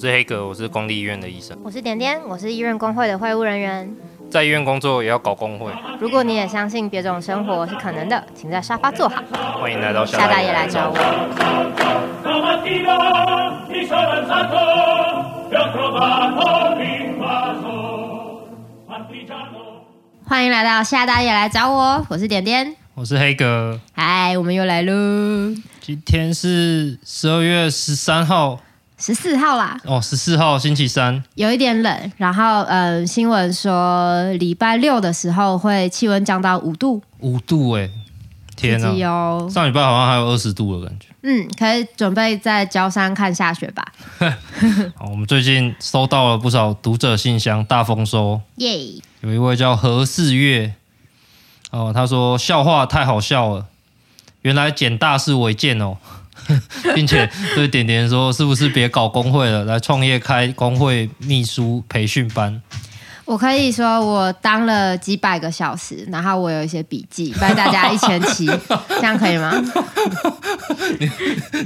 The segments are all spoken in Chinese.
我是黑格，我是公立医院的医生。我是点点，我是医院工会的会务人员。在医院工作也要搞工会。如果你也相信别种生活是可能的，请在沙发坐好。欢迎来到夏大爷来找我。欢迎来到夏大爷来找我，我是点点，我是黑格。嗨，我们又来喽。今天是十二月十三号。十四号啦，哦，十四号星期三，有一点冷。然后，嗯，新闻说礼拜六的时候会气温降到五度，五度哎，天哪！哦、上礼拜好像还有二十度的感觉。嗯，可以准备在焦山看下雪吧。好，我们最近收到了不少读者信箱，大丰收。耶、有一位叫何四月，哦，他说笑话太好笑了，原来简大是违建哦。并且对点点说：“是不是别搞工会了，来创业开工会秘书培训班？”我可以说我当了几百个小时，然后我有一些笔记，帮大家一前期，这样可以吗？你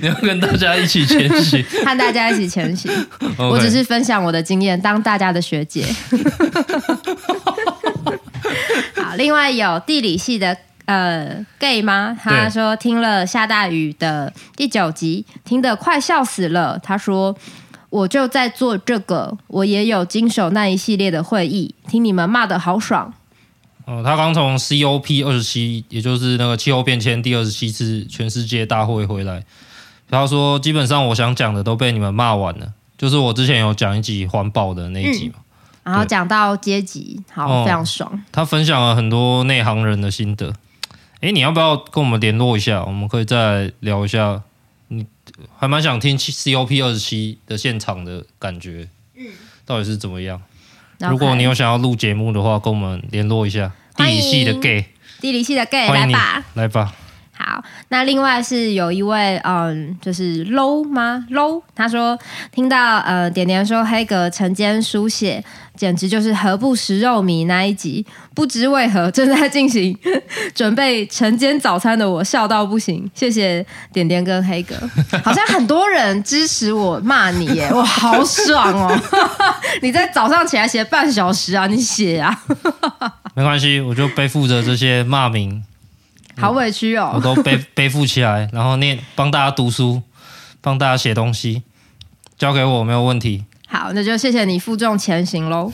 你要跟大家一起前行，和大家一起前行。Okay. 我只是分享我的经验，当大家的学姐。好，另外有地理系的。呃，gay 吗？他说听了下大雨的第九集，听得快笑死了。他说我就在做这个，我也有经手那一系列的会议，听你们骂的好爽。哦，他刚从 COP 二十七，也就是那个气候变迁第二十七次全世界大会回来。他说基本上我想讲的都被你们骂完了，就是我之前有讲一集环保的那一集嘛，嗯、然后讲到阶级，好、哦，非常爽。他分享了很多内行人的心得。哎，你要不要跟我们联络一下？我们可以再聊一下。你还蛮想听 COP 二十七的现场的感觉，嗯，到底是怎么样？Okay. 如果你有想要录节目的话，跟我们联络一下。地理系的 gay，地理系的 gay，来吧，来吧。好，那另外是有一位，嗯，就是 low 吗？low，他说听到呃点点说黑格晨间书写，简直就是何不食肉糜那一集，不知为何正在进行准备晨间早餐的我笑到不行，谢谢点点跟黑格，好像很多人支持我骂你耶，哇，好爽哦！你在早上起来写半小时啊，你写啊，没关系，我就背负着这些骂名。好委屈哦！我都背 背负起来，然后念，帮大家读书，帮大家写东西，交给我没有问题。好，那就谢谢你负重前行喽。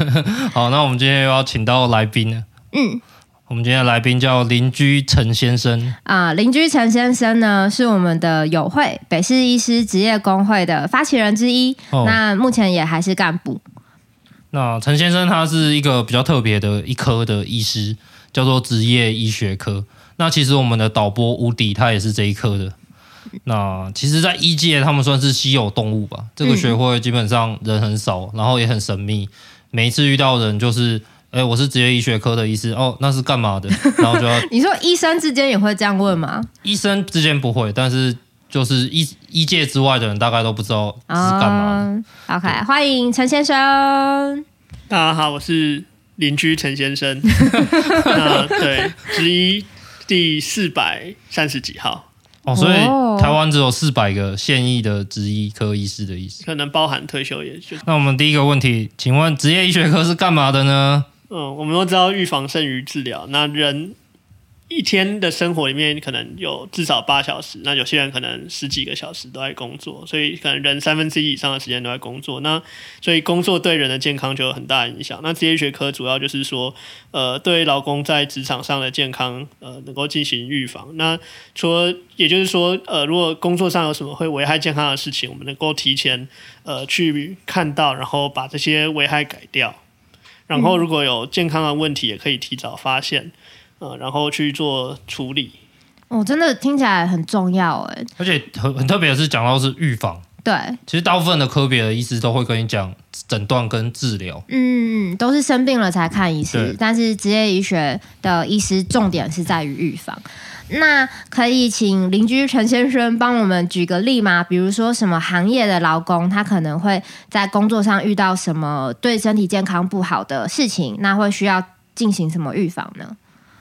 好，那我们今天又要请到来宾了。嗯，我们今天的来宾叫邻居陈先生啊。邻居陈先生呢，是我们的友会北市医师职业工会的发起人之一。哦，那目前也还是干部。那陈先生他是一个比较特别的一科的医师，叫做职业医学科。那其实我们的导播无敌，他也是这一科的。那其实，在医界他们算是稀有动物吧。这个学会基本上人很少，然后也很神秘。每一次遇到人，就是，哎，我是职业医学科的医师，哦，那是干嘛的？然后就要 你说医生之间也会这样问吗？医生之间不会，但是就是医医界之外的人，大概都不知道是干嘛的。OK，欢迎陈先生。大家好，我是邻居陈先生。那对，职医。第四百三十几号哦，所以台湾只有四百个现役的职医科医师的意思，可能包含退休也就。那我们第一个问题，请问职业医学科是干嘛的呢？嗯，我们都知道预防胜于治疗，那人。一天的生活里面可能有至少八小时，那有些人可能十几个小时都在工作，所以可能人三分之一以上的时间都在工作。那所以工作对人的健康就有很大的影响。那职业学科主要就是说，呃，对劳工在职场上的健康，呃，能够进行预防。那除了也就是说，呃，如果工作上有什么会危害健康的事情，我们能够提前呃去看到，然后把这些危害改掉。然后如果有健康的问题，也可以提早发现。呃，然后去做处理，哦，真的听起来很重要哎，而且很很特别的是讲到是预防，对，其实大部分的科别的医师都会跟你讲诊断跟治疗，嗯，都是生病了才看医师，但是职业医学的医师重点是在于预防。那可以请邻居陈先生帮我们举个例吗？比如说什么行业的劳工，他可能会在工作上遇到什么对身体健康不好的事情，那会需要进行什么预防呢？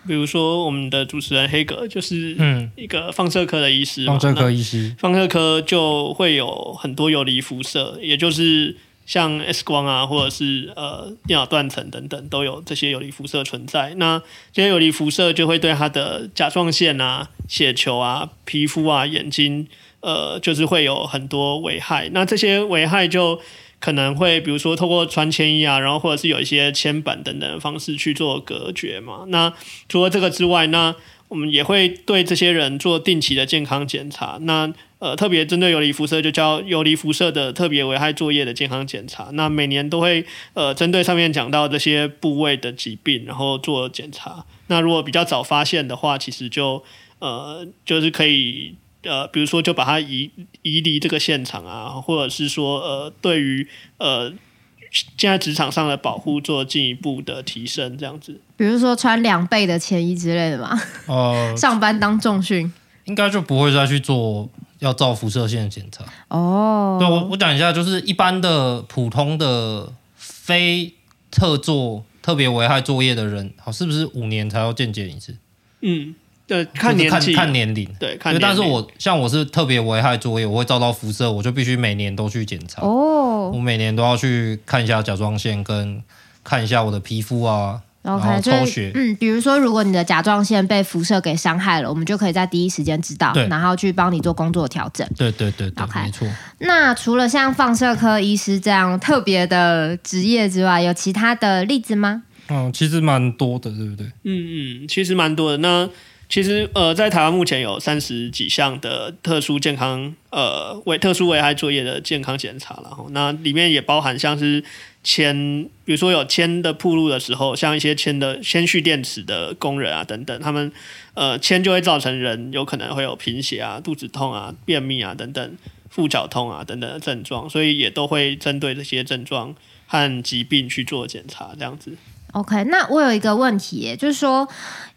比如说我们的主持人黑格就是嗯一个放射科的医师，放射科医师，放射科就会有很多游离辐射，也就是。像 X 光啊，或者是呃电脑断层等等，都有这些游离辐射存在。那这些游离辐射就会对他的甲状腺啊、血球啊、皮肤啊、眼睛，呃，就是会有很多危害。那这些危害就可能会，比如说透过穿铅衣啊，然后或者是有一些铅板等等的方式去做隔绝嘛。那除了这个之外，那我们也会对这些人做定期的健康检查。那呃，特别针对游离辐射，就叫游离辐射的特别危害作业的健康检查。那每年都会呃，针对上面讲到这些部位的疾病，然后做检查。那如果比较早发现的话，其实就呃，就是可以呃，比如说就把它移移离这个现场啊，或者是说呃，对于呃，现在职场上的保护做进一步的提升，这样子。比如说穿两倍的铅衣之类的嘛。哦、呃。上班当重训。应该就不会再去做。要照辐射线检查哦。对，我我讲一下，就是一般的普通的非特做特别危害作业的人，好，是不是五年才要健检一次？嗯，对，看年纪，看年龄，对，看年龄。但是我像我是特别危害作业，我会遭到辐射，我就必须每年都去检查哦。我每年都要去看一下甲状腺，跟看一下我的皮肤啊。OK，抽血，嗯，比如说，如果你的甲状腺被辐射给伤害了，我们就可以在第一时间知道，然后去帮你做工作调整。对对对对，okay, 没错。那除了像放射科医师这样特别的职业之外，有其他的例子吗？嗯，其实蛮多的，对不对？嗯嗯，其实蛮多的。那其实呃，在台湾目前有三十几项的特殊健康呃为特殊危害作业的健康检查，然后那里面也包含像是铅，比如说有铅的暴露的时候，像一些铅的铅蓄电池的工人啊等等，他们呃铅就会造成人有可能会有贫血啊、肚子痛啊、便秘啊等等、腹绞痛啊等等的症状，所以也都会针对这些症状和疾病去做检查，这样子。OK，那我有一个问题，就是说，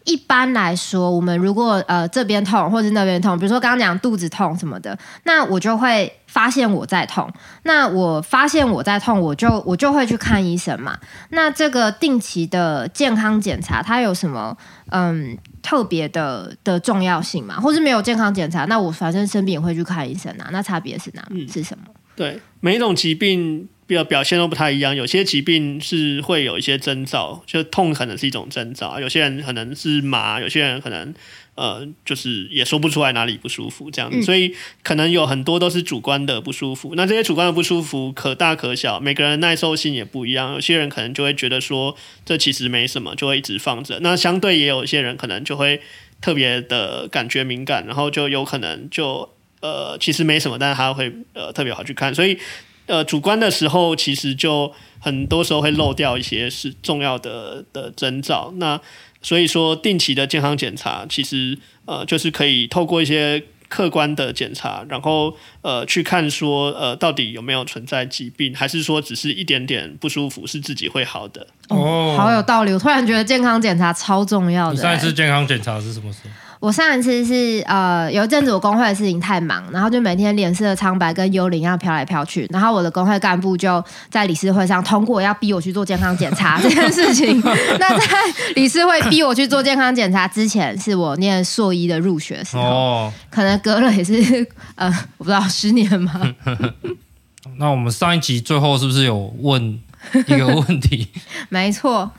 一般来说，我们如果呃这边痛或者那边痛，比如说刚刚讲肚子痛什么的，那我就会发现我在痛。那我发现我在痛，我就我就会去看医生嘛。那这个定期的健康检查，它有什么嗯特别的的重要性吗？或是没有健康检查，那我反正生病也会去看医生啊。那差别是哪？嗯，是什么？对，每一种疾病。表表现都不太一样，有些疾病是会有一些征兆，就痛可能是一种征兆，有些人可能是麻，有些人可能呃就是也说不出来哪里不舒服这样子，嗯、所以可能有很多都是主观的不舒服。那这些主观的不舒服可大可小，每个人耐受性也不一样，有些人可能就会觉得说这其实没什么，就会一直放着。那相对也有一些人可能就会特别的感觉敏感，然后就有可能就呃其实没什么，但是他会呃特别好去看，所以。呃，主观的时候，其实就很多时候会漏掉一些是重要的的征兆。那所以说，定期的健康检查，其实呃，就是可以透过一些客观的检查，然后呃，去看说呃，到底有没有存在疾病，还是说只是一点点不舒服，是自己会好的。哦，好有道理！我突然觉得健康检查超重要的。你上一次健康检查是什么时候？我上一次是呃，有一阵子我工会的事情太忙，然后就每天脸色苍白，跟幽灵一样飘来飘去。然后我的工会干部就在理事会上通过要逼我去做健康检查 这件事情。那在理事会逼我去做健康检查之前，是我念硕一的入学时候，哦、可能隔了也是呃，我不知道十年吗？那我们上一集最后是不是有问一个问题？没错，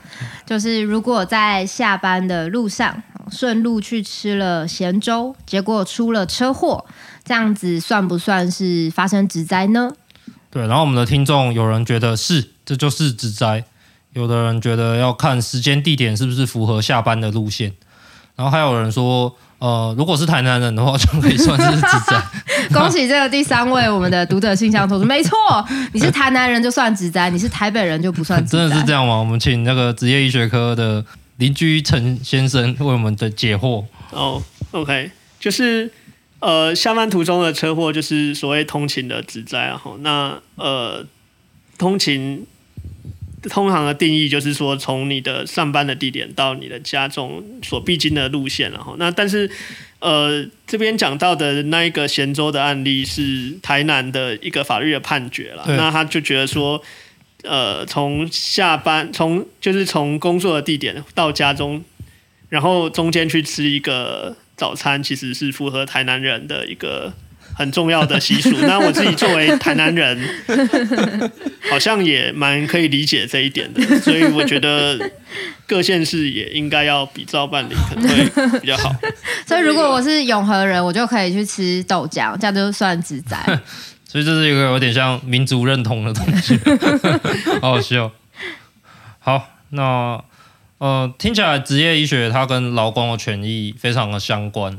就是如果在下班的路上。顺路去吃了咸粥，结果出了车祸，这样子算不算是发生职灾呢？对，然后我们的听众有人觉得是，这就是职灾；有的人觉得要看时间地点是不是符合下班的路线，然后还有人说，呃，如果是台南人的话，就可以算是职灾。恭喜这个第三位我们的读者信箱投资，没错，你是台南人就算职灾，你是台北人就不算。真的是这样吗？我们请那个职业医学科的。邻居陈先生为我们的解惑哦、oh,，OK，就是呃，下班途中的车祸就是所谓通勤的职灾，然后那呃，通勤通常的定义就是说，从你的上班的地点到你的家中所必经的路线，然后那但是呃，这边讲到的那一个咸州的案例是台南的一个法律的判决了，那他就觉得说。呃，从下班从就是从工作的地点到家中，然后中间去吃一个早餐，其实是符合台南人的一个很重要的习俗。那我自己作为台南人，好像也蛮可以理解这一点的，所以我觉得各县市也应该要比照办理，可能会比较好。所以如果我是永和人，我就可以去吃豆浆，这样就算自在。所以这是一个有点像民族认同的东西，好好笑。好，那。呃，听起来职业医学它跟劳工的权益非常的相关。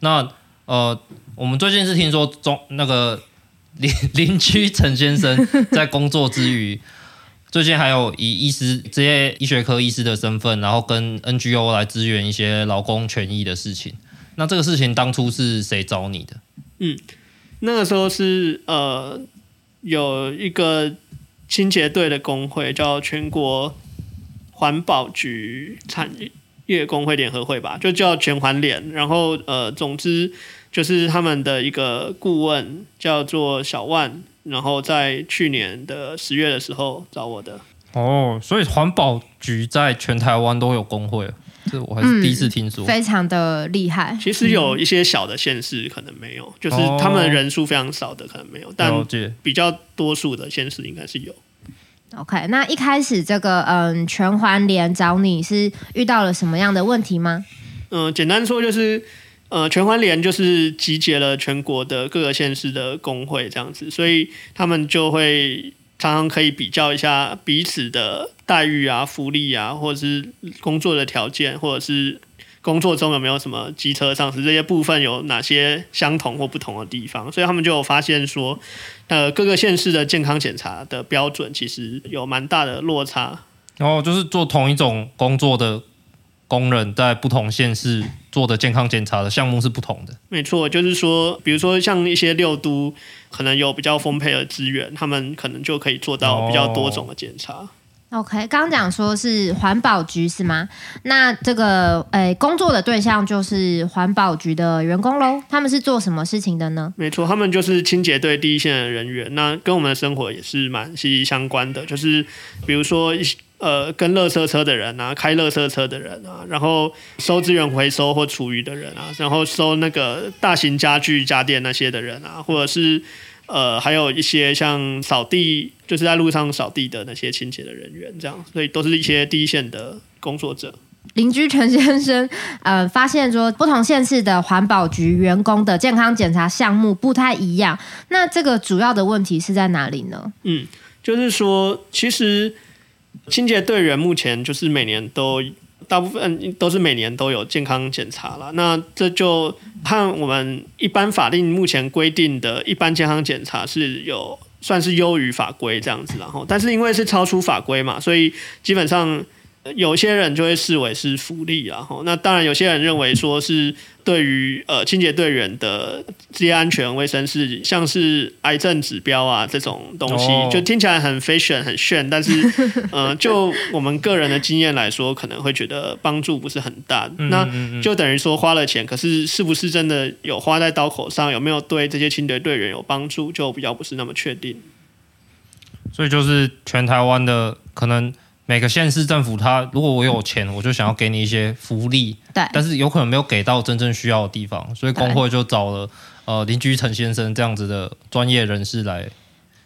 那呃，我们最近是听说中那个邻邻居陈先生在工作之余，最近还有以医师职业医学科医师的身份，然后跟 NGO 来支援一些劳工权益的事情。那这个事情当初是谁找你的？嗯，那个时候是呃有一个清洁队的工会叫全国。环保局产业工会联合会吧，就叫全环联。然后呃，总之就是他们的一个顾问叫做小万，然后在去年的十月的时候找我的。哦，所以环保局在全台湾都有工会，这我还是第一次听说，嗯、非常的厉害。其实有一些小的县市可能没有，就是他们人数非常少的可能没有，但比较多数的县市应该是有。OK，那一开始这个嗯，全环联找你是遇到了什么样的问题吗？嗯、呃，简单说就是，呃，全环联就是集结了全国的各个县市的工会这样子，所以他们就会常常可以比较一下彼此的待遇啊、福利啊，或者是工作的条件，或者是。工作中有没有什么机车上市这些部分有哪些相同或不同的地方？所以他们就有发现说，呃，各个县市的健康检查的标准其实有蛮大的落差。然后就是做同一种工作的工人，在不同县市做的健康检查的项目是不同的。没错，就是说，比如说像一些六都可能有比较丰沛的资源，他们可能就可以做到比较多种的检查。哦 OK，刚刚讲说是环保局是吗？那这个诶，工作的对象就是环保局的员工喽。他们是做什么事情的呢？没错，他们就是清洁队第一线的人员。那跟我们的生活也是蛮息息相关的。就是比如说一，呃，跟垃圾车的人啊，开垃圾车的人啊，然后收资源回收或厨余的人啊，然后收那个大型家具家电那些的人啊，或者是。呃，还有一些像扫地，就是在路上扫地的那些清洁的人员，这样，所以都是一些第一线的工作者。邻居陈先生，呃，发现说不同县市的环保局员工的健康检查项目不太一样，那这个主要的问题是在哪里呢？嗯，就是说，其实清洁队员目前就是每年都。大部分都是每年都有健康检查了，那这就和我们一般法定目前规定的一般健康检查是有算是优于法规这样子，然后但是因为是超出法规嘛，所以基本上。有些人就会视为是福利，然后那当然有些人认为说是对于呃清洁队员的职业安全卫生是像是癌症指标啊这种东西，就听起来很 fashion 很炫，但是 呃就我们个人的经验来说，可能会觉得帮助不是很大。那就等于说花了钱，可是是不是真的有花在刀口上，有没有对这些清洁队员有帮助，就比较不是那么确定。所以就是全台湾的可能。每个县市政府，他如果我有钱，我就想要给你一些福利，对，但是有可能没有给到真正需要的地方，所以工会就找了呃邻居陈先生这样子的专业人士来。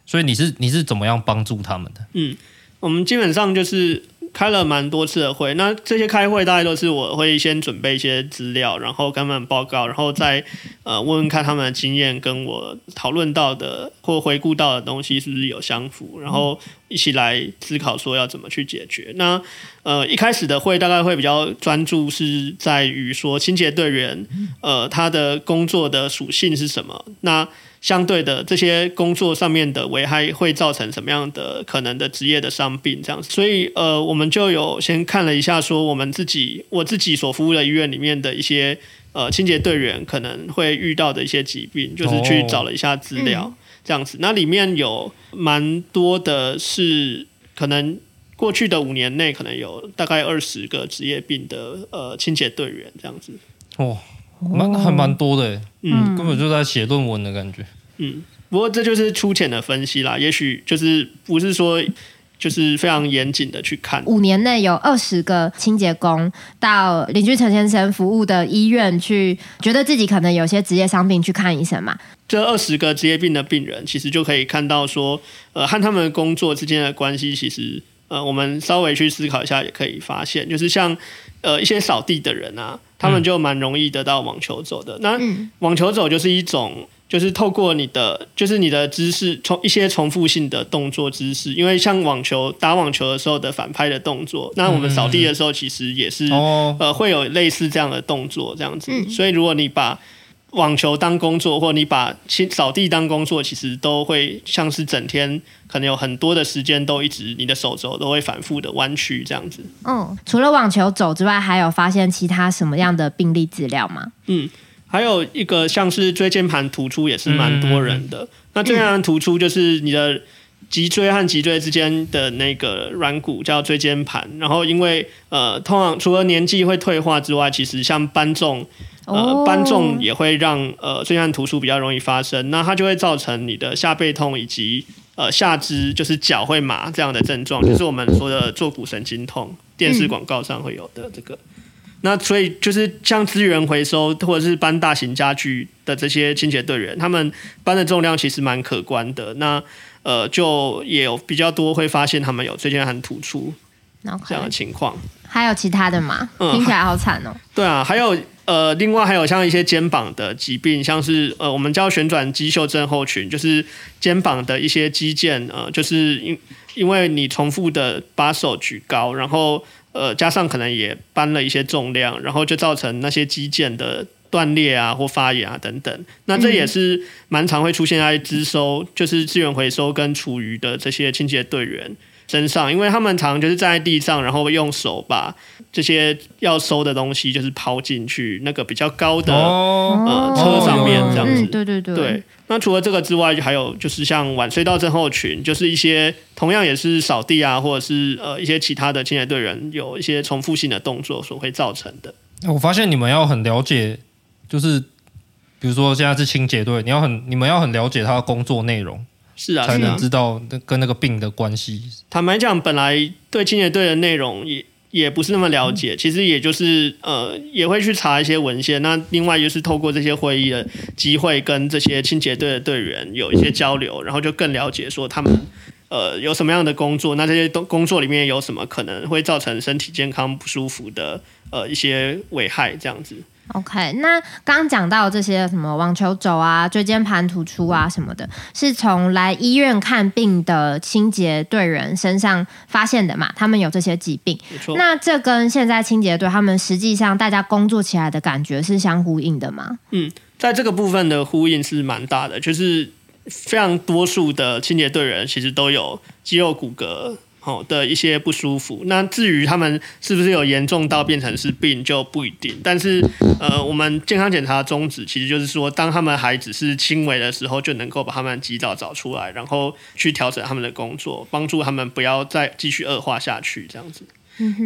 所以你是你是怎么样帮助他们的？嗯，我们基本上就是。开了蛮多次的会，那这些开会大概都是我会先准备一些资料，然后跟他们报告，然后再呃问问看他们的经验跟我讨论到的或回顾到的东西是不是有相符，然后一起来思考说要怎么去解决。那呃一开始的会大概会比较专注是在于说清洁队员呃他的工作的属性是什么？那相对的，这些工作上面的危害会造成什么样的可能的职业的伤病这样子？所以呃，我们就有先看了一下，说我们自己我自己所服务的医院里面的一些呃清洁队员可能会遇到的一些疾病，就是去找了一下资料这样子。那里面有蛮多的是可能过去的五年内可能有大概二十个职业病的呃清洁队员这样子。哦。蛮还蛮多的，嗯，根本就在写论文的感觉，嗯，不过这就是粗浅的分析啦，也许就是不是说就是非常严谨的去看。五年内有二十个清洁工到邻居陈先生服务的医院去，觉得自己可能有些职业伤病去看医生嘛。这二十个职业病的病人，其实就可以看到说，呃，和他们的工作之间的关系，其实，呃，我们稍微去思考一下，也可以发现，就是像，呃，一些扫地的人啊，他们就蛮容易得到网球肘的。那网球肘就是一种，就是透过你的，就是你的姿势，从一些重复性的动作姿势，因为像网球打网球的时候的反拍的动作，那我们扫地的时候其实也是，呃，会有类似这样的动作，这样子。所以如果你把网球当工作，或你把清扫地当工作，其实都会像是整天可能有很多的时间都一直你的手肘都会反复的弯曲这样子。嗯，除了网球肘之外，还有发现其他什么样的病例资料吗？嗯，还有一个像是椎间盘突出也是蛮多人的。嗯、那椎间盘突出就是你的脊椎和脊椎之间的那个软骨叫椎间盘，然后因为呃，通常除了年纪会退化之外，其实像搬重。呃，搬重也会让呃椎间盘突出比较容易发生，那它就会造成你的下背痛以及呃下肢就是脚会麻这样的症状，就是我们说的坐骨神经痛，电视广告上会有的这个。那所以就是像资源回收或者是搬大型家具的这些清洁队员，他们搬的重量其实蛮可观的。那呃就也有比较多会发现他们有椎间盘突出这样的情况。还有其他的吗？听起来好惨哦。对啊，还有。呃，另外还有像一些肩膀的疾病，像是呃，我们叫旋转肌袖症候群，就是肩膀的一些肌腱，呃，就是因因为你重复的把手举高，然后呃，加上可能也搬了一些重量，然后就造成那些肌腱的断裂啊或发炎啊等等。那这也是蛮常会出现在资收，就是资源回收跟厨余的这些清洁队员身上，因为他们常常就是站在地上，然后用手把。这些要收的东西就是抛进去那个比较高的、哦、呃车上面这样子，对对对。对，那除了这个之外，还有就是像晚睡到症候群，就是一些同样也是扫地啊，或者是呃一些其他的清洁队员有一些重复性的动作所会造成的。我发现你们要很了解，就是比如说现在是清洁队，你要很你们要很了解他的工作内容，是啊，才能知道跟那个病的关系。坦白讲，本来对清洁队的内容也。也不是那么了解，其实也就是呃，也会去查一些文献。那另外就是透过这些会议的机会，跟这些清洁队的队员有一些交流，然后就更了解说他们呃有什么样的工作，那这些工工作里面有什么可能会造成身体健康不舒服的呃一些危害，这样子。OK，那刚刚讲到这些什么网球肘啊、椎间盘突出啊什么的，是从来医院看病的清洁队员身上发现的嘛？他们有这些疾病。那这跟现在清洁队他们实际上大家工作起来的感觉是相呼应的吗？嗯，在这个部分的呼应是蛮大的，就是非常多数的清洁队员其实都有肌肉骨骼。好的一些不舒服，那至于他们是不是有严重到变成是病就不一定。但是，呃，我们健康检查的宗旨其实就是说，当他们还只是轻微的时候，就能够把他们及早找出来，然后去调整他们的工作，帮助他们不要再继续恶化下去，这样子。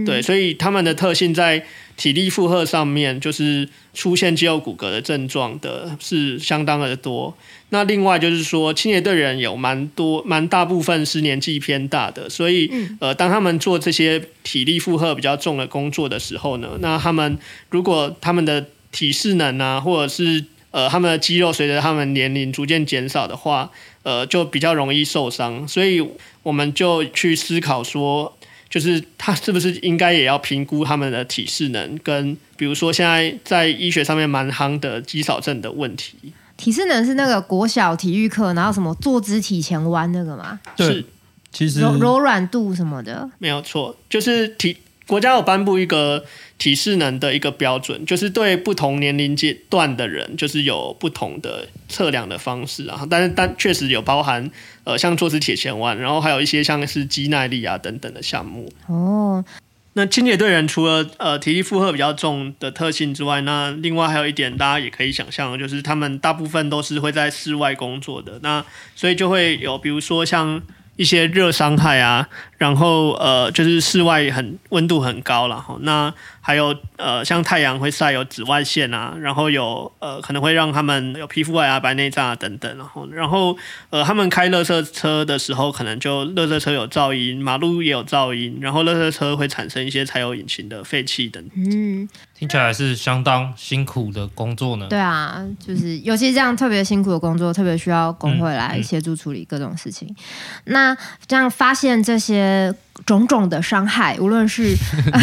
对，所以他们的特性在体力负荷上面，就是出现肌肉骨骼的症状的是相当的多。那另外就是说，青年队员有蛮多、蛮大部分是年纪偏大的，所以呃，当他们做这些体力负荷比较重的工作的时候呢，那他们如果他们的体适能啊，或者是呃他们的肌肉随着他们年龄逐渐减少的话，呃，就比较容易受伤。所以我们就去思考说。就是他是不是应该也要评估他们的体适能，跟比如说现在在医学上面蛮夯的肌少症的问题。体适能是那个国小体育课，然后什么坐姿体前弯那个吗？对，是其实柔柔软度什么的没有错，就是体。国家有颁布一个体适能的一个标准，就是对不同年龄阶段的人，就是有不同的测量的方式啊。但是，但确实有包含呃，像坐姿体前弯，然后还有一些像是肌耐力啊等等的项目。哦，那清洁队员除了呃体力负荷比较重的特性之外，那另外还有一点大家也可以想象，就是他们大部分都是会在室外工作的。那所以就会有比如说像。一些热伤害啊，然后呃，就是室外很温度很高了哈。那还有呃，像太阳会晒有紫外线啊，然后有呃，可能会让他们有皮肤癌啊、白内障啊等等。然后然后呃，他们开垃圾车的时候，可能就垃圾车有噪音，马路也有噪音，然后垃圾车会产生一些柴油引擎的废气等等。嗯，听起来是相当辛苦的工作呢。对啊，就是尤其这样特别辛苦的工作，特别需要工会来协助处理各种事情。嗯嗯、那这样发现这些种种的伤害，无论是、呃、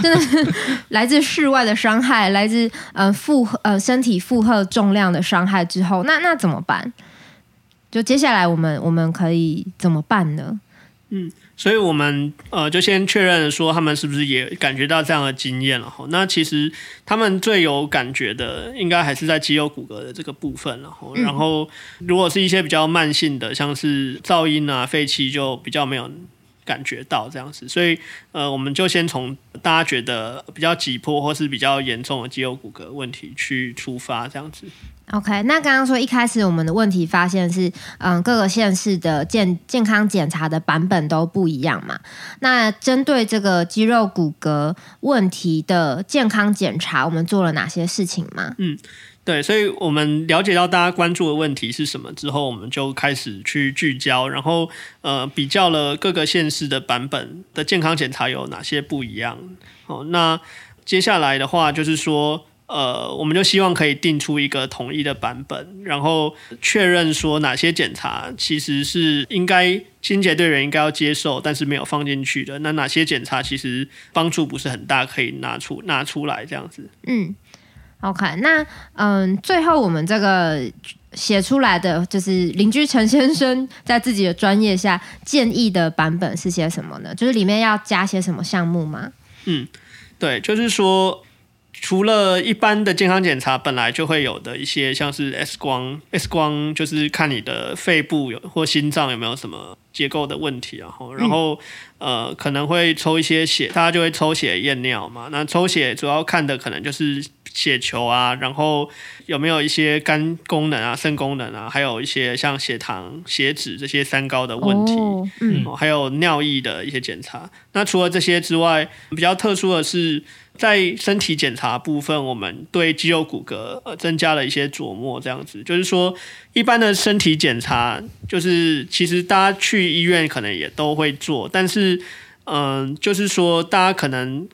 真的是来自室外的伤害，来自呃负荷呃身体负荷重量的伤害之后，那那怎么办？就接下来我们我们可以怎么办呢？嗯。所以，我们呃就先确认说，他们是不是也感觉到这样的经验了？哈，那其实他们最有感觉的，应该还是在肌肉骨骼的这个部分了。然后，如果是一些比较慢性的，像是噪音啊、废气，就比较没有感觉到这样子。所以，呃，我们就先从大家觉得比较急迫或是比较严重的肌肉骨骼问题去出发，这样子。OK，那刚刚说一开始我们的问题发现是，嗯，各个县市的健健康检查的版本都不一样嘛。那针对这个肌肉骨骼问题的健康检查，我们做了哪些事情吗？嗯，对，所以我们了解到大家关注的问题是什么之后，我们就开始去聚焦，然后呃，比较了各个县市的版本的健康检查有哪些不一样。哦，那接下来的话就是说。呃，我们就希望可以定出一个统一的版本，然后确认说哪些检查其实是应该清洁队员应该要接受，但是没有放进去的。那哪些检查其实帮助不是很大，可以拿出拿出来这样子。嗯，OK，那嗯，最后我们这个写出来的就是邻居陈先生在自己的专业下建议的版本是些什么呢？就是里面要加些什么项目吗？嗯，对，就是说。除了一般的健康检查本来就会有的一些，像是 X 光，X 光就是看你的肺部有或心脏有没有什么结构的问题，然后，然后呃可能会抽一些血，大家就会抽血验尿嘛。那抽血主要看的可能就是血球啊，然后有没有一些肝功能啊、肾功能啊，还有一些像血糖、血脂这些三高的问题，哦、嗯，还有尿液的一些检查。那除了这些之外，比较特殊的是。在身体检查部分，我们对肌肉骨骼呃增加了一些琢磨，这样子就是说，一般的身体检查，就是其实大家去医院可能也都会做，但是嗯，就是说大家可能。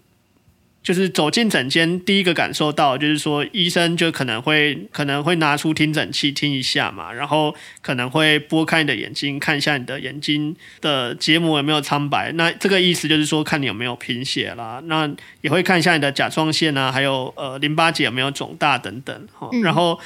就是走进诊间，第一个感受到就是说，医生就可能会可能会拿出听诊器听一下嘛，然后可能会拨开你的眼睛看一下你的眼睛的结膜有没有苍白，那这个意思就是说看你有没有贫血啦，那也会看一下你的甲状腺啊，还有呃淋巴结有没有肿大等等哈，然后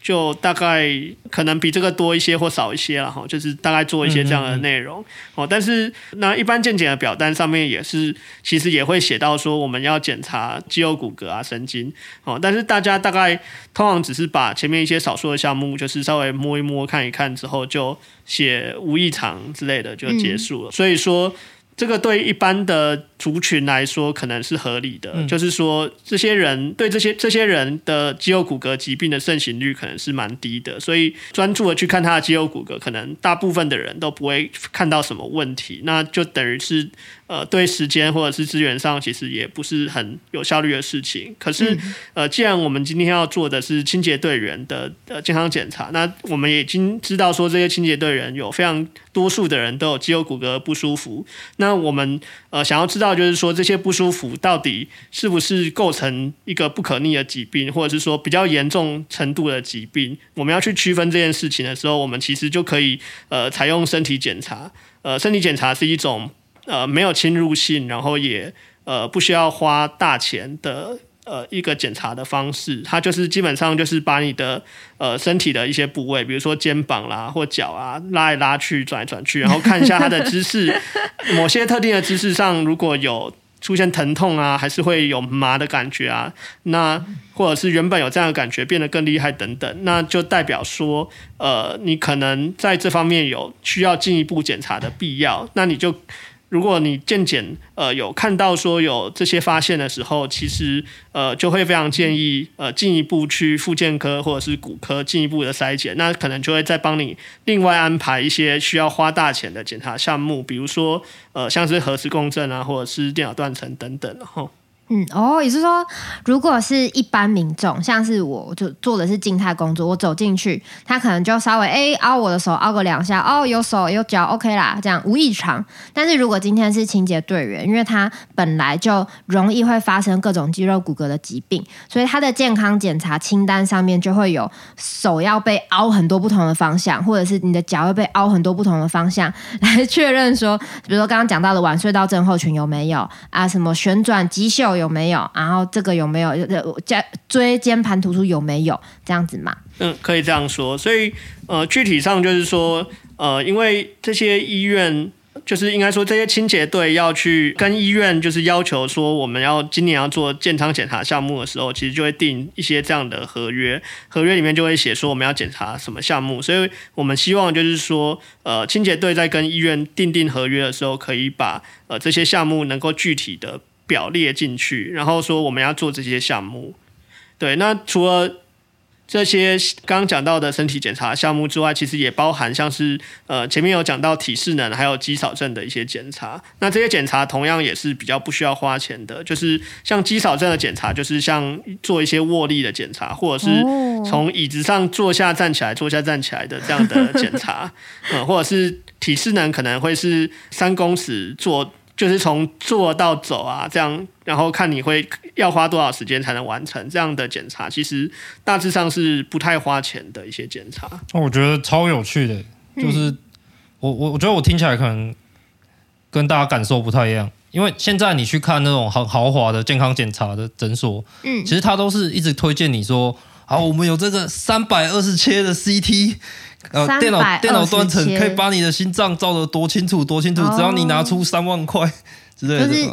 就大概可能比这个多一些或少一些了哈，就是大概做一些这样的内容哦，但是那一般健检的表单上面也是其实也会写到说我们要检。查肌肉骨骼啊、神经哦，但是大家大概通常只是把前面一些少数的项目，就是稍微摸一摸、看一看之后，就写无异常之类的就结束了。嗯、所以说，这个对一般的族群来说可能是合理的，嗯、就是说这些人对这些这些人的肌肉骨骼疾病的盛行率可能是蛮低的，所以专注的去看他的肌肉骨骼，可能大部分的人都不会看到什么问题，那就等于是。呃，对时间或者是资源上，其实也不是很有效率的事情。可是，嗯、呃，既然我们今天要做的是清洁队员的呃健康检查，那我们已经知道说这些清洁队员有非常多数的人都有肌肉骨骼不舒服。那我们呃想要知道，就是说这些不舒服到底是不是构成一个不可逆的疾病，或者是说比较严重程度的疾病？我们要去区分这件事情的时候，我们其实就可以呃采用身体检查。呃，身体检查是一种。呃，没有侵入性，然后也呃不需要花大钱的呃一个检查的方式，它就是基本上就是把你的呃身体的一些部位，比如说肩膀啦或脚啊拉一拉去转来转去，然后看一下它的姿势，某些特定的姿势上如果有出现疼痛啊，还是会有麻的感觉啊，那或者是原本有这样的感觉变得更厉害等等，那就代表说呃你可能在这方面有需要进一步检查的必要，那你就。如果你健检呃有看到说有这些发现的时候，其实呃就会非常建议呃进一步去复健科或者是骨科进一步的筛检，那可能就会再帮你另外安排一些需要花大钱的检查项目，比如说呃像是核磁共振啊，或者是电脑断层等等，然后。嗯哦，也是说，如果是一般民众，像是我就做的是静态工作，我走进去，他可能就稍微哎凹我的手，凹个两下，哦，有手有脚，OK 啦，这样无异常。但是如果今天是清洁队员，因为他本来就容易会发生各种肌肉骨骼的疾病，所以他的健康检查清单上面就会有手要被凹很多不同的方向，或者是你的脚要被凹很多不同的方向来确认说，比如说刚刚讲到的腕隧道症候群有没有啊？什么旋转肌袖。有没有？然后这个有没有？肩椎间盘突出有没有？这样子嘛？嗯，可以这样说。所以呃，具体上就是说，呃，因为这些医院就是应该说这些清洁队要去跟医院就是要求说，我们要今年要做健康检查项目的时候，其实就会订一些这样的合约，合约里面就会写说我们要检查什么项目。所以我们希望就是说，呃，清洁队在跟医院订定合约的时候，可以把呃这些项目能够具体的。表列进去，然后说我们要做这些项目。对，那除了这些刚刚讲到的身体检查项目之外，其实也包含像是呃前面有讲到体适能还有肌少症的一些检查。那这些检查同样也是比较不需要花钱的，就是像肌少症的检查，就是像做一些握力的检查，或者是从椅子上坐下站起来、坐下站起来的这样的检查。呃，或者是体适能可能会是三公尺做。就是从坐到走啊，这样，然后看你会要花多少时间才能完成这样的检查。其实大致上是不太花钱的一些检查。我觉得超有趣的，就是我我我觉得我听起来可能跟大家感受不太一样，因为现在你去看那种很豪华的健康检查的诊所，嗯，其实他都是一直推荐你说，啊，我们有这个三百二十切的 CT。呃，电脑电脑断层可以把你的心脏照得多清楚多清楚，只要你拿出三万块 之类的。就是，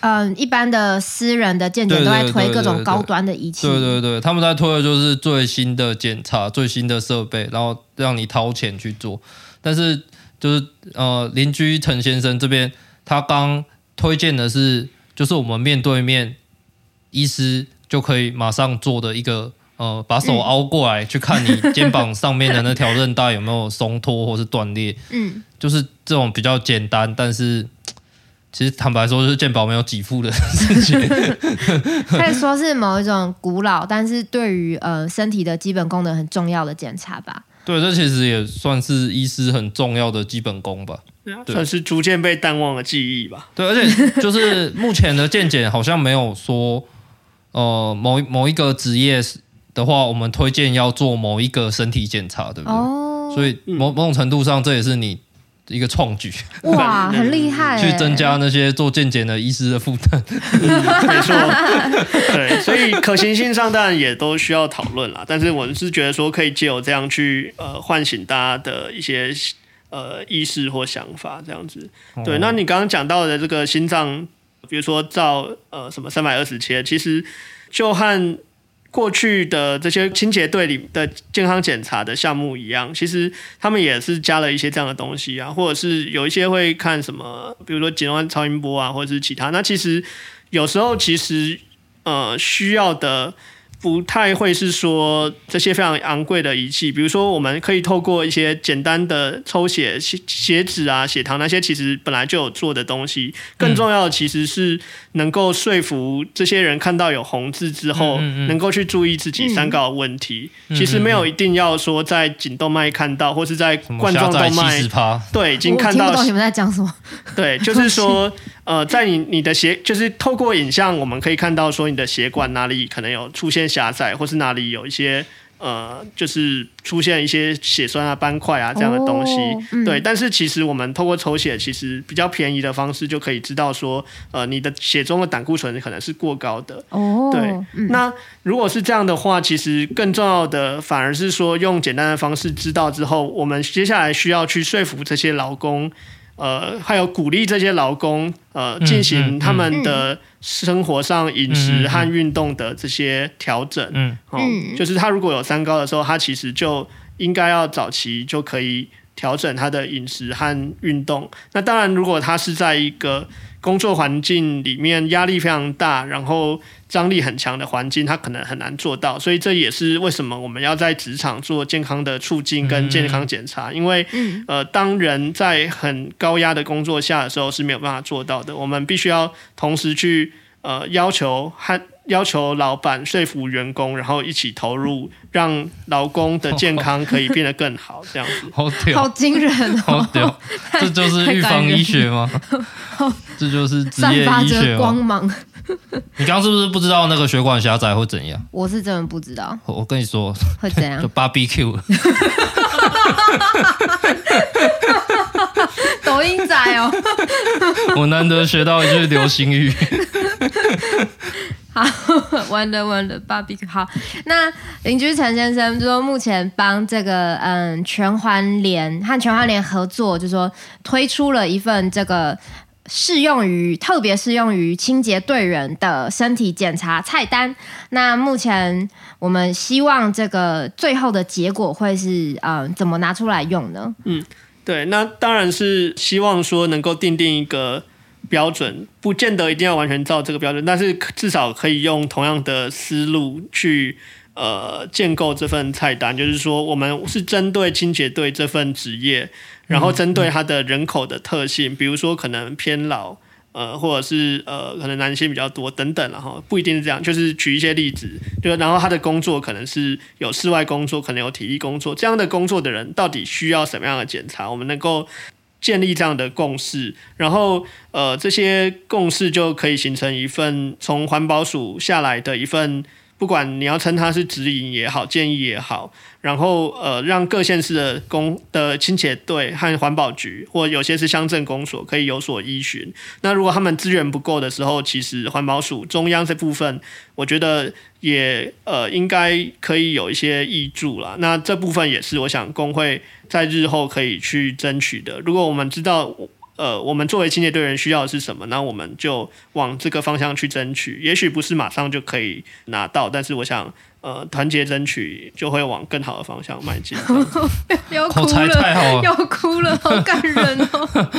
嗯、呃，一般的私人的健检都在推各种高端的仪器。对对对，他们在推的就是最新的检查、最新的设备，然后让你掏钱去做。但是就是呃，邻居陈先生这边，他刚推荐的是，就是我们面对面医师就可以马上做的一个。呃，把手凹过来，去看你肩膀上面的那条韧带有没有松脱或是断裂。嗯，就是这种比较简单，但是其实坦白说，就是健保没有给付的事情。可以说是某一种古老，但是对于呃身体的基本功能很重要的检查吧。对，这其实也算是医师很重要的基本功吧。对，算是逐渐被淡忘的记忆吧。对，而且就是目前的健检好像没有说，呃，某某一个职业。的话，我们推荐要做某一个身体检查，对不对？哦，所以某某种程度上，这也是你一个创举。哇，很厉害！去增加那些做健检的医师的负担。嗯，没错，对，所以可行性上当然也都需要讨论啦。但是我是觉得说，可以借由这样去呃唤醒大家的一些呃意识或想法，这样子。对，那你刚刚讲到的这个心脏，比如说照呃什么三百二十切，其实就和。过去的这些清洁队里的健康检查的项目一样，其实他们也是加了一些这样的东西啊，或者是有一些会看什么，比如说简单超音波啊，或者是其他。那其实有时候其实呃需要的。不太会是说这些非常昂贵的仪器，比如说我们可以透过一些简单的抽血、血血脂啊、血糖那些，其实本来就有做的东西。更重要的其实是能够说服这些人看到有红字之后，能够去注意自己三高的问题。其实没有一定要说在颈动脉看到，或是在冠状动脉，对，已经看到。我听不懂你们在讲什么？对，就是说。呃，在你你的血，就是透过影像，我们可以看到说你的血管哪里可能有出现狭窄，或是哪里有一些呃，就是出现一些血栓啊、斑块啊这样的东西。哦嗯、对，但是其实我们透过抽血，其实比较便宜的方式就可以知道说，呃，你的血中的胆固醇可能是过高的。哦，对。嗯、那如果是这样的话，其实更重要的反而是说，用简单的方式知道之后，我们接下来需要去说服这些劳工。呃，还有鼓励这些劳工，呃，进行他们的生活上饮食和运动的这些调整。嗯，哦，就是他如果有三高的时候，他其实就应该要早期就可以调整他的饮食和运动。那当然，如果他是在一个工作环境里面压力非常大，然后张力很强的环境，他可能很难做到。所以这也是为什么我们要在职场做健康的促进跟健康检查，因为呃，当人在很高压的工作下的时候是没有办法做到的。我们必须要同时去呃要求和。要求老板说服员工，然后一起投入，让劳工的健康可以变得更好，这样子。好屌，好惊人哦！好屌，这就是 预防医学吗？这就是职业医学光芒。你刚刚是不是不知道那个血管狭窄会怎样？我是真的不知道。我跟你说，会怎样？就 barbecue。抖音仔哦！我难得学到一句流行语。好，完了完了，barbecue。好，那邻居陈先生说，目前帮这个嗯全环联和全环联合作，就说推出了一份这个适用于特别适用于清洁队员的身体检查菜单。那目前我们希望这个最后的结果会是嗯怎么拿出来用呢？嗯，对，那当然是希望说能够订定一个。标准不见得一定要完全照这个标准，但是至少可以用同样的思路去呃建构这份菜单。就是说，我们是针对清洁队这份职业，然后针对他的人口的特性，比如说可能偏老，呃，或者是呃可能男性比较多等等，然后不一定是这样。就是举一些例子，就然后他的工作可能是有室外工作，可能有体力工作，这样的工作的人到底需要什么样的检查？我们能够。建立这样的共识，然后呃，这些共识就可以形成一份从环保署下来的一份，不管你要称它是指引也好，建议也好，然后呃，让各县市的公的清洁队和环保局，或有些是乡镇公所，可以有所依循。那如果他们资源不够的时候，其实环保署中央这部分，我觉得也呃应该可以有一些挹注啦。那这部分也是我想工会。在日后可以去争取的。如果我们知道，呃，我们作为清洁队员需要的是什么，那我们就往这个方向去争取。也许不是马上就可以拿到，但是我想，呃，团结争取就会往更好的方向迈进。要哭了，太好了，要哭了，好感人哦。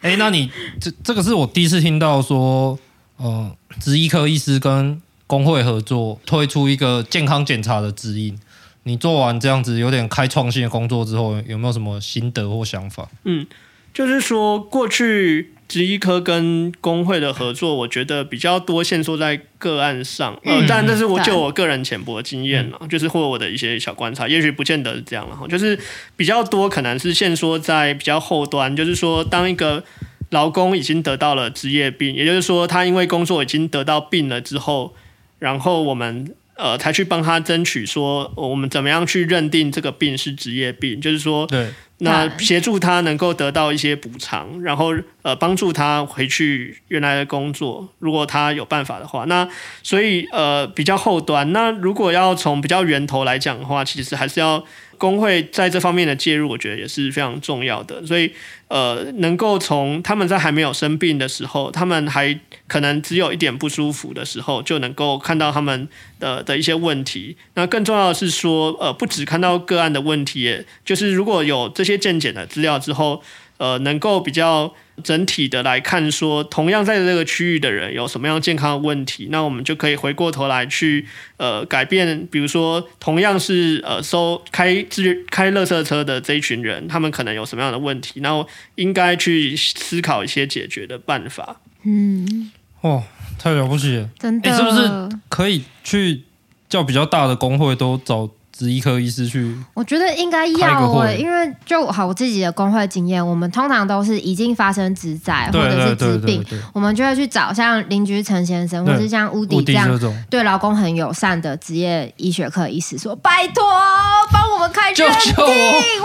哎、欸，那你这这个是我第一次听到说，呃，职医科医师跟工会合作推出一个健康检查的指引。你做完这样子有点开创性的工作之后，有没有什么心得或想法？嗯，就是说过去职医科跟工会的合作，我觉得比较多限缩在个案上，呃，但这是我就我个人浅薄经验了，嗯、就是或我的一些小观察，也许不见得是这样了哈，就是比较多可能是限缩在比较后端，就是说当一个劳工已经得到了职业病，也就是说他因为工作已经得到病了之后，然后我们。呃，才去帮他争取说，我们怎么样去认定这个病是职业病？就是说，对，那协助他能够得到一些补偿，然后呃，帮助他回去原来的工作，如果他有办法的话。那所以呃，比较后端。那如果要从比较源头来讲的话，其实还是要。工会在这方面的介入，我觉得也是非常重要的。所以，呃，能够从他们在还没有生病的时候，他们还可能只有一点不舒服的时候，就能够看到他们的的一些问题。那更重要的是说，呃，不只看到个案的问题，就是如果有这些健检的资料之后，呃，能够比较。整体的来看说，说同样在这个区域的人有什么样健康的问题，那我们就可以回过头来去呃改变，比如说同样是呃收开自开垃圾车的这一群人，他们可能有什么样的问题，然后应该去思考一些解决的办法。嗯，哦，太了不起了，真的，欸，是不是可以去叫比较大的工会都找？职医科医师去，我觉得应该要哎，因为就好我自己的工会经验，我们通常都是已经发生职灾或者是疾病，我们就会去找像邻居陈先生，或是像乌迪这样对劳工很友善的职业医学科医师说：“拜托，帮我们开认定，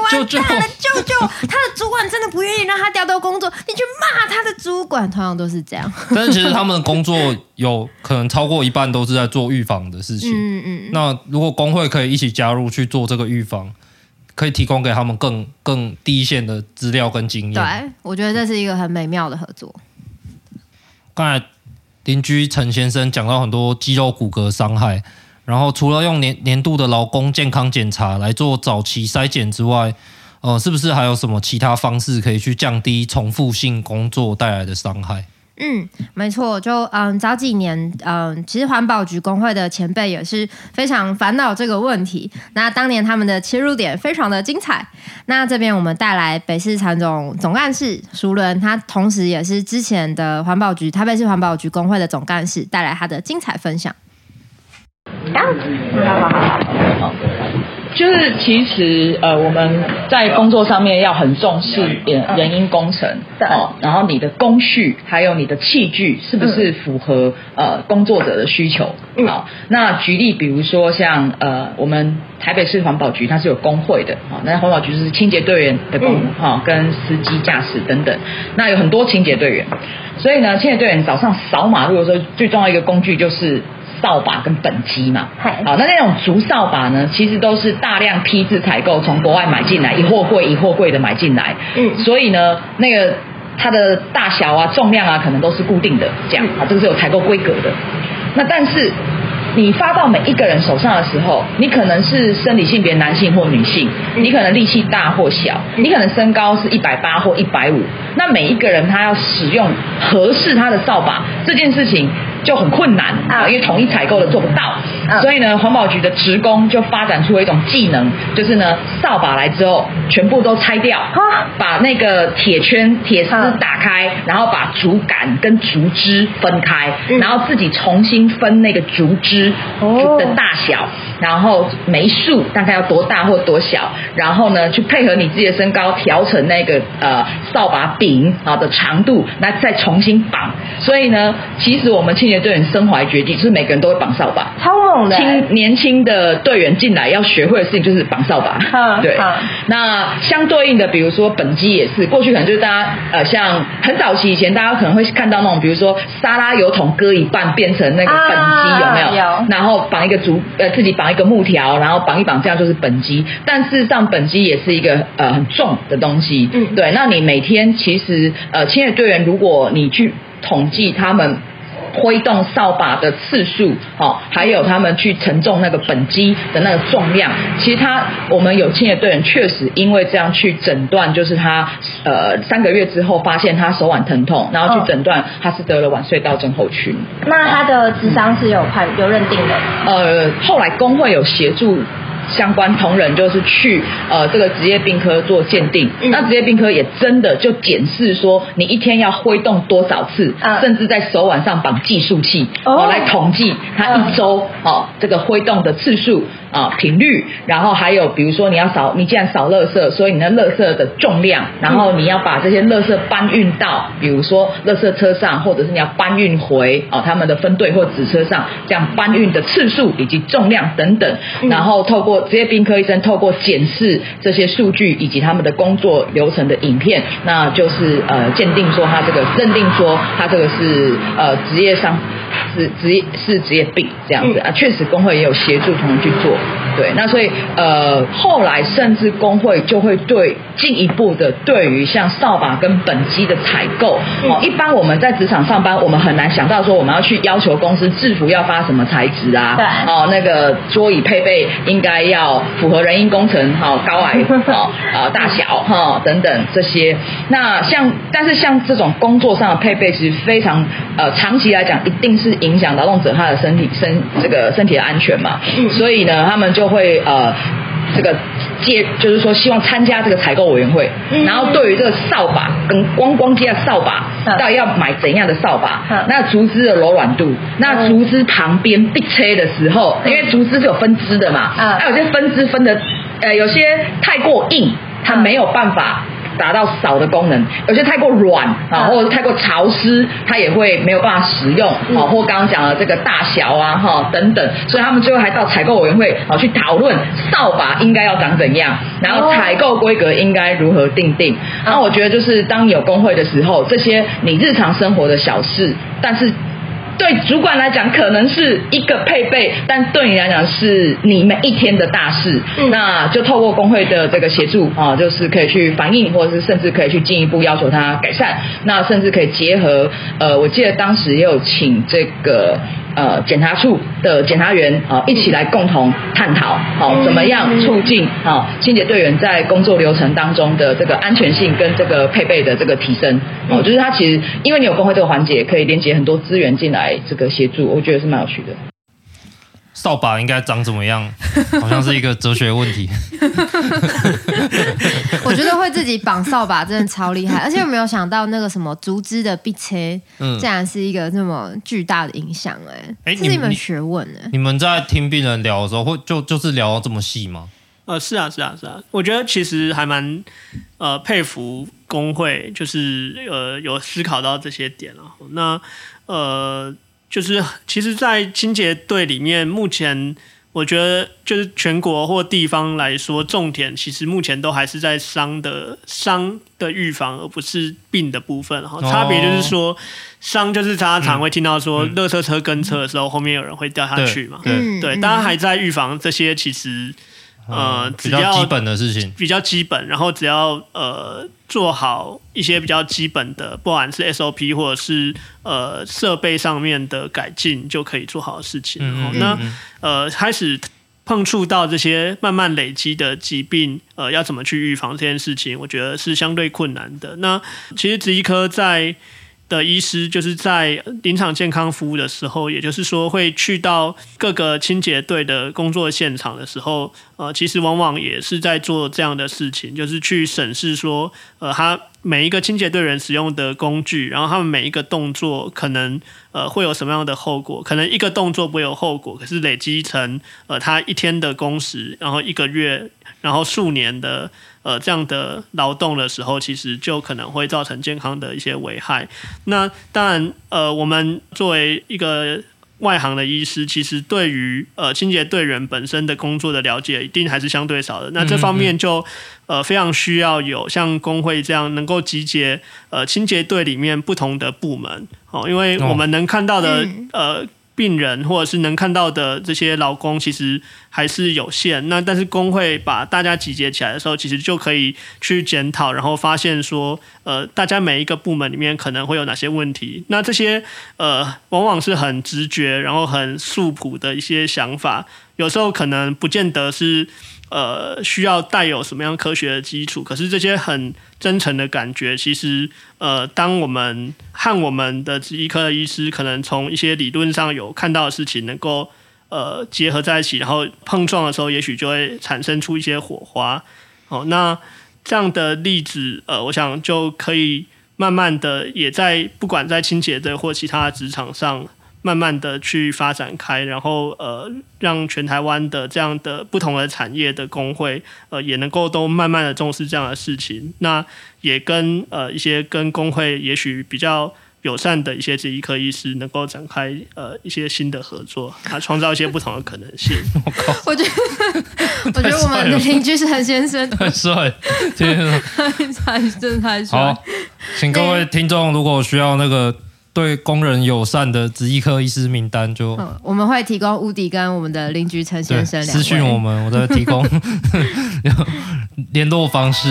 完蛋了，救救他的主管真的不愿意让他调到工作，你去骂他的主管，通常都是这样。但是其实他们的工作有可能超过一半都是在做预防的事情。嗯嗯，那如果工会可以一起加。加入去做这个预防，可以提供给他们更更第一线的资料跟经验。对，我觉得这是一个很美妙的合作。刚才邻居陈先生讲到很多肌肉骨骼伤害，然后除了用年年度的劳工健康检查来做早期筛检之外，呃，是不是还有什么其他方式可以去降低重复性工作带来的伤害？嗯，没错，就嗯，早几年，嗯，其实环保局工会的前辈也是非常烦恼这个问题。那当年他们的切入点非常的精彩。那这边我们带来北市产总总干事熟伦，他同时也是之前的环保局台北市环保局工会的总干事，带来他的精彩分享。好好好好。就是其实呃，我们在工作上面要很重视人人因工程哦，然后你的工序还有你的器具是不是符合呃工作者的需求？好，那举例比如说像呃，我们台北市环保局它是有工会的啊，那环保局是清洁队员的工哈，跟司机驾驶等等，那有很多清洁队员，所以呢，清洁队员早上扫马路的时候，最重要一个工具就是。扫把跟畚箕嘛，好，那那种竹扫把呢，其实都是大量批次采购，从国外买进来，一货柜一货柜的买进来，嗯，所以呢，那个它的大小啊、重量啊，可能都是固定的，这样。啊，这个是有采购规格的。那但是你发到每一个人手上的时候，你可能是生理性别男性或女性，你可能力气大或小，你可能身高是一百八或一百五，那每一个人他要使用合适他的扫把这件事情。就很困难啊，因为统一采购的做不到，所以呢，环保局的职工就发展出了一种技能，就是呢，扫把来之后全部都拆掉，把那个铁圈、铁丝打开，然后把竹杆跟竹枝分开，然后自己重新分那个竹枝的大小，然后枚数大概要多大或多小，然后呢，去配合你自己的身高调成那个呃扫把柄啊的长度，那再重新绑。所以呢，其实我们清洁队员身怀绝技，就是每个人都会绑扫把，超猛的。青年轻的队员进来要学会的事情就是绑扫把。嗯、对。嗯、那相对应的，比如说本机也是，过去可能就是大家呃，像很早期以前，大家可能会看到那种，比如说沙拉油桶割一半变成那个本机，啊、有没有？有。然后绑一个竹呃，自己绑一个木条，然后绑一绑，这样就是本机。但事实上，本机也是一个呃很重的东西。嗯。对。那你每天其实呃，清洁队员，如果你去统计他们。挥动扫把的次数，好，还有他们去承重那个本机的那个重量，其实他我们有清洁队员确实因为这样去诊断，就是他呃三个月之后发现他手腕疼痛，然后去诊断他是得了腕隧道症候群。那他的智商是有判有认定的？呃，后来工会有协助。相关同仁就是去呃这个职业病科做鉴定，嗯、那职业病科也真的就检视说你一天要挥动多少次，嗯、甚至在手腕上绑计数器哦。来统计他一周哦这个挥动的次数啊频率，然后还有比如说你要扫你既然扫垃圾，所以你的垃圾的重量，然后你要把这些垃圾搬运到比如说垃圾车上，或者是你要搬运回哦他们的分队或子车上，这样搬运的次数以及重量等等，然后透过职业病科医生透过检视这些数据以及他们的工作流程的影片，那就是呃鉴定说他这个认定说他这个是呃职业伤是职业是职业病这样子啊，确实工会也有协助同仁去做，对，那所以呃后来甚至工会就会对进一步的对于像扫把跟畚箕的采购哦，一般我们在职场上班，我们很难想到说我们要去要求公司制服要发什么材质啊，对，哦那个桌椅配备应该。要符合人因工程，哈，高矮，哈，呃，大小，哈，等等这些。那像，但是像这种工作上的配备，其实非常，呃，长期来讲，一定是影响劳动者他的身体身这个身体的安全嘛。所以呢，他们就会呃。这个接就是说，希望参加这个采购委员会，然后对于这个扫把跟光光机的扫把，到底要买怎样的扫把？那竹枝的柔软度，那竹枝旁边必切的时候，因为竹枝是有分支的嘛，那有些分支分的，呃，有些太过硬，它没有办法。达到扫的功能，有些太过软啊，或者是太过潮湿，它也会没有办法使用啊，或刚刚讲的这个大小啊哈等等，所以他们最后还到采购委员会啊去讨论扫把应该要长怎样，然后采购规格应该如何定定。那我觉得就是当有工会的时候，这些你日常生活的小事，但是。对主管来讲，可能是一个配备，但对你来讲是你每一天的大事。嗯、那就透过工会的这个协助啊，就是可以去反映，或者是甚至可以去进一步要求他改善。那甚至可以结合，呃，我记得当时也有请这个呃检察处的检察员啊、呃、一起来共同探讨，好、呃、怎么样促进啊、呃、清洁队员在工作流程当中的这个安全性跟这个配备的这个提升，哦、呃，就是他其实因为你有工会这个环节，可以连接很多资源进来这个协助，我觉得是蛮有趣的。扫把应该长怎么样？好像是一个哲学问题。我觉得会自己绑扫把真的超厉害，而且有没有想到那个什么竹枝的壁切，竟然是一个那么巨大的影响？哎，这是一门学问哎。你们在听病人聊的时候，会就就是聊这么细吗？呃，是啊，是啊，是啊。我觉得其实还蛮呃佩服工会，就是呃有思考到这些点了。那呃。就是，其实，在清洁队里面，目前我觉得，就是全国或地方来说，重点其实目前都还是在伤的伤的预防，而不是病的部分。哈，差别就是说，伤就是大家常会听到说，垃圾车跟车的时候，后面有人会掉下去嘛。对，对，大家还在预防这些，其实。呃，比较基本的事情，比较基本，然后只要呃做好一些比较基本的，不管是 SOP 或者是呃设备上面的改进，就可以做好的事情。嗯嗯，那呃开始碰触到这些慢慢累积的疾病，呃要怎么去预防这件事情，我觉得是相对困难的。那其实植医科在。的医师就是在临场健康服务的时候，也就是说会去到各个清洁队的工作现场的时候，呃，其实往往也是在做这样的事情，就是去审视说，呃，他每一个清洁队员使用的工具，然后他们每一个动作可能呃会有什么样的后果？可能一个动作不会有后果，可是累积成呃他一天的工时，然后一个月，然后数年的。呃，这样的劳动的时候，其实就可能会造成健康的一些危害。那当然，呃，我们作为一个外行的医师，其实对于呃清洁队员本身的工作的了解，一定还是相对少的。那这方面就呃非常需要有像工会这样能够集结呃清洁队里面不同的部门，哦，因为我们能看到的呃。病人或者是能看到的这些劳工，其实还是有限。那但是工会把大家集结起来的时候，其实就可以去检讨，然后发现说，呃，大家每一个部门里面可能会有哪些问题。那这些呃，往往是很直觉，然后很素朴的一些想法，有时候可能不见得是。呃，需要带有什么样科学的基础？可是这些很真诚的感觉，其实呃，当我们和我们的医科的医师可能从一些理论上有看到的事情，能够呃结合在一起，然后碰撞的时候，也许就会产生出一些火花。哦，那这样的例子，呃，我想就可以慢慢的也在不管在清洁队或其他职场上。慢慢的去发展开，然后呃，让全台湾的这样的不同的产业的工会，呃，也能够都慢慢的重视这样的事情。那也跟呃一些跟工会也许比较友善的一些这医科医师，能够展开呃一些新的合作，啊，创造一些不同的可能性。我靠，我觉得我觉得我们的邻居是陈先生，太帅，天啊，太真太帅。好，请各位听众，如果需要那个。对工人友善的职业科医师名单就，嗯，我们会提供乌迪跟我们的邻居陈先生私讯我们，我再提供 联络方式。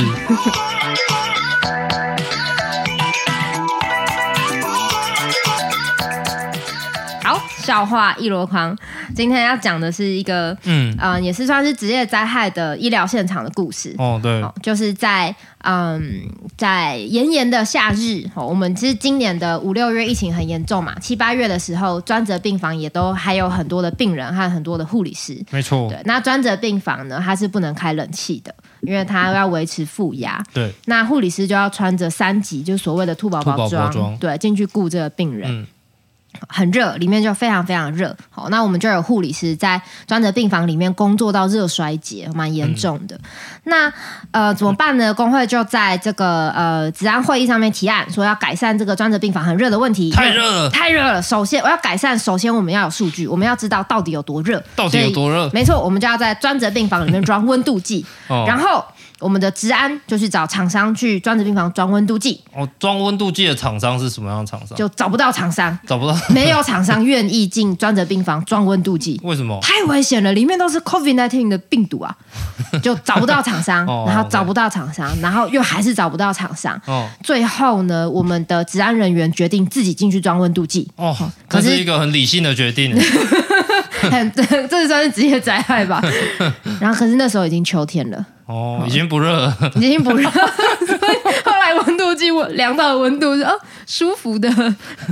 笑话一箩筐，今天要讲的是一个，嗯，呃，也是算是职业灾害的医疗现场的故事。哦，对，哦、就是在，嗯，在炎炎的夏日，哦，我们其实今年的五六月疫情很严重嘛，七八月的时候，专责病房也都还有很多的病人和很多的护理师。没错，对，那专责病房呢，它是不能开冷气的，因为它要维持负压。对，那护理师就要穿着三级，就所谓的兔宝宝装，对，进去顾这个病人。嗯很热，里面就非常非常热。好，那我们就有护理师在专责病房里面工作到热衰竭，蛮严重的。嗯、那呃怎么办呢？工会就在这个呃治安会议上面提案，说要改善这个专责病房很热的问题。太热了，太热了。首先我要改善，首先我们要有数据，我们要知道到底有多热，到底有多热。没错，我们就要在专责病房里面装温度计，哦、然后。我们的治安就去找厂商去专责病房装温度计。哦，装温度计的厂商是什么样的厂商？就找不到厂商，找不到，没有厂商愿意进专责病房装温度计。为什么？太危险了，里面都是 COVID-19 的病毒啊，就找不到厂商，哦、然后找不到厂商，然后又还是找不到厂商。哦，最后呢，我们的治安人员决定自己进去装温度计。哦，可是一个很理性的决定。很，这这算是职业灾害吧。然后，可是那时候已经秋天了。哦，已经不热了，已经不热。所以后来温度计量到的温度是哦，舒服的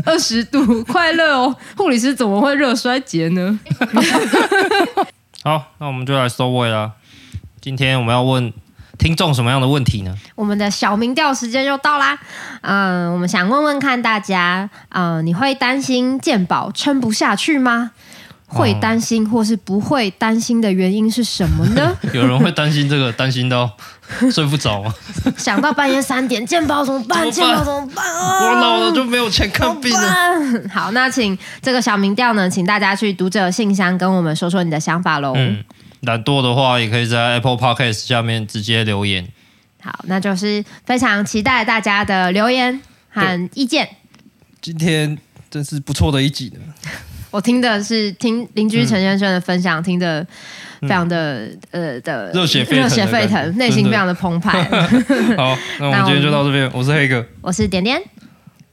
二十度，快乐哦。护理师怎么会热衰竭呢？好，那我们就来收尾了。今天我们要问听众什么样的问题呢？我们的小民调时间又到啦。嗯、呃，我们想问问看大家，嗯、呃，你会担心健保撑不下去吗？会担心或是不会担心的原因是什么呢？有人会担心这个，担心到 睡不着吗？想到半夜三点，健保怎么办？健保怎么办？啊、我老了就没有钱看病了。好，那请这个小民调呢，请大家去读者信箱跟我们说说你的想法喽。嗯，懒惰的话也可以在 Apple Podcast 下面直接留言。好，那就是非常期待大家的留言和意见。今天真是不错的一集呢。我听的是听邻居陈先生的分享，嗯、听的非常的、嗯、呃的热血热血沸腾，内心非常的澎湃。好，那我们今天就到这边。我，是黑哥，我是点点，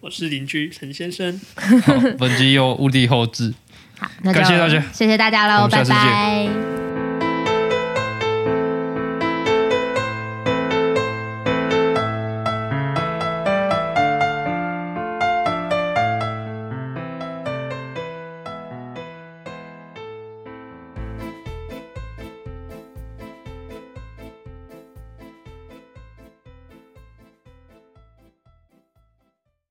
我是邻居陈先生。好，本集由物理后置。好，那就感谢大家，谢谢大家喽，拜拜。